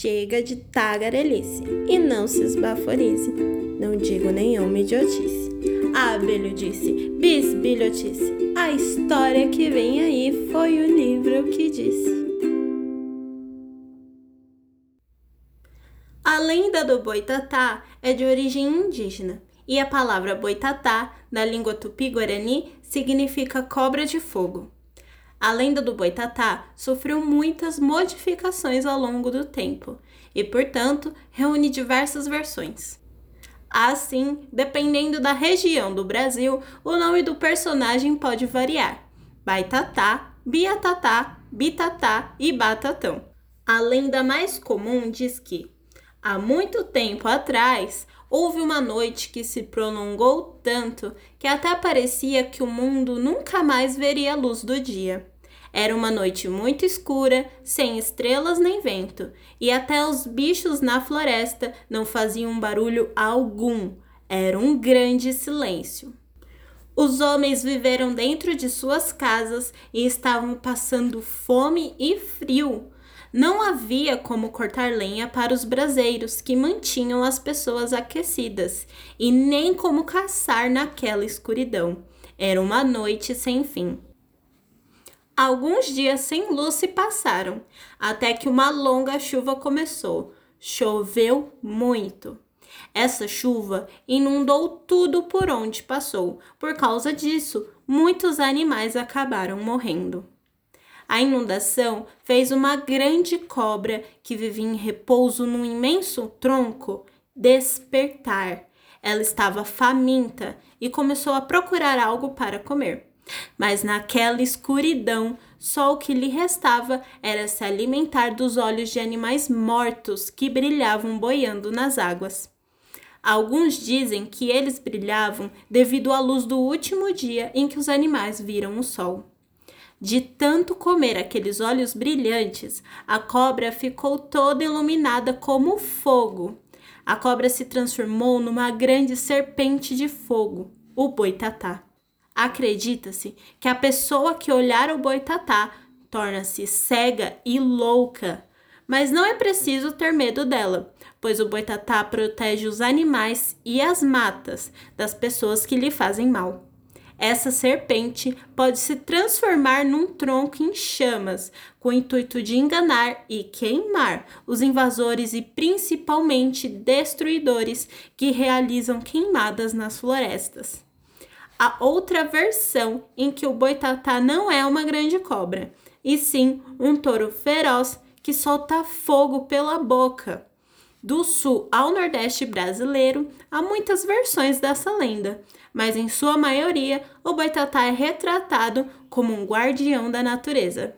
Chega de tagarelice e não se esbaforize. Não digo nenhuma idiotice. Abelho disse, bisbilhotice. A história que vem aí foi o livro que disse. A lenda do boitatá é de origem indígena e a palavra boitatá, na língua tupi-guarani, significa cobra de fogo. A lenda do boitatá sofreu muitas modificações ao longo do tempo e, portanto, reúne diversas versões. Assim, dependendo da região do Brasil, o nome do personagem pode variar: Baitatá, Biatatá, Bitatá e Batatão. A lenda mais comum diz que, há muito tempo atrás, houve uma noite que se prolongou tanto que até parecia que o mundo nunca mais veria a luz do dia. Era uma noite muito escura, sem estrelas nem vento, e até os bichos na floresta não faziam barulho algum. Era um grande silêncio. Os homens viveram dentro de suas casas e estavam passando fome e frio. Não havia como cortar lenha para os braseiros que mantinham as pessoas aquecidas, e nem como caçar naquela escuridão. Era uma noite sem fim. Alguns dias sem luz se passaram, até que uma longa chuva começou. Choveu muito. Essa chuva inundou tudo por onde passou. Por causa disso, muitos animais acabaram morrendo. A inundação fez uma grande cobra que vivia em repouso num imenso tronco despertar. Ela estava faminta e começou a procurar algo para comer. Mas naquela escuridão, só o que lhe restava era se alimentar dos olhos de animais mortos que brilhavam boiando nas águas. Alguns dizem que eles brilhavam devido à luz do último dia em que os animais viram o sol. De tanto comer aqueles olhos brilhantes, a cobra ficou toda iluminada como fogo. A cobra se transformou numa grande serpente de fogo, o boitatá. Acredita-se que a pessoa que olhar o boitatá torna-se cega e louca. Mas não é preciso ter medo dela, pois o boitatá protege os animais e as matas das pessoas que lhe fazem mal. Essa serpente pode se transformar num tronco em chamas, com o intuito de enganar e queimar os invasores e principalmente destruidores que realizam queimadas nas florestas. A outra versão em que o boitatá não é uma grande cobra, e sim um touro feroz que solta fogo pela boca. Do sul ao nordeste brasileiro, há muitas versões dessa lenda, mas em sua maioria o boitatá é retratado como um guardião da natureza.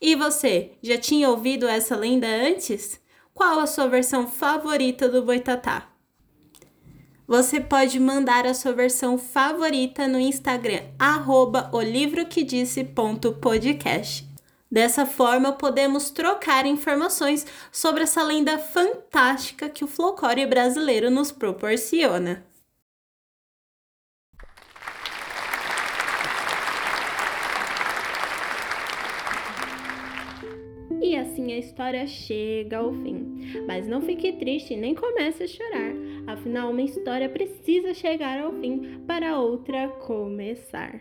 E você, já tinha ouvido essa lenda antes? Qual a sua versão favorita do boitatá? Você pode mandar a sua versão favorita no Instagram, arroba olivroquedisse.podcast. Dessa forma, podemos trocar informações sobre essa lenda fantástica que o folclore brasileiro nos proporciona. E assim a história chega ao fim. Mas não fique triste nem comece a chorar. Afinal, uma história precisa chegar ao fim para outra começar.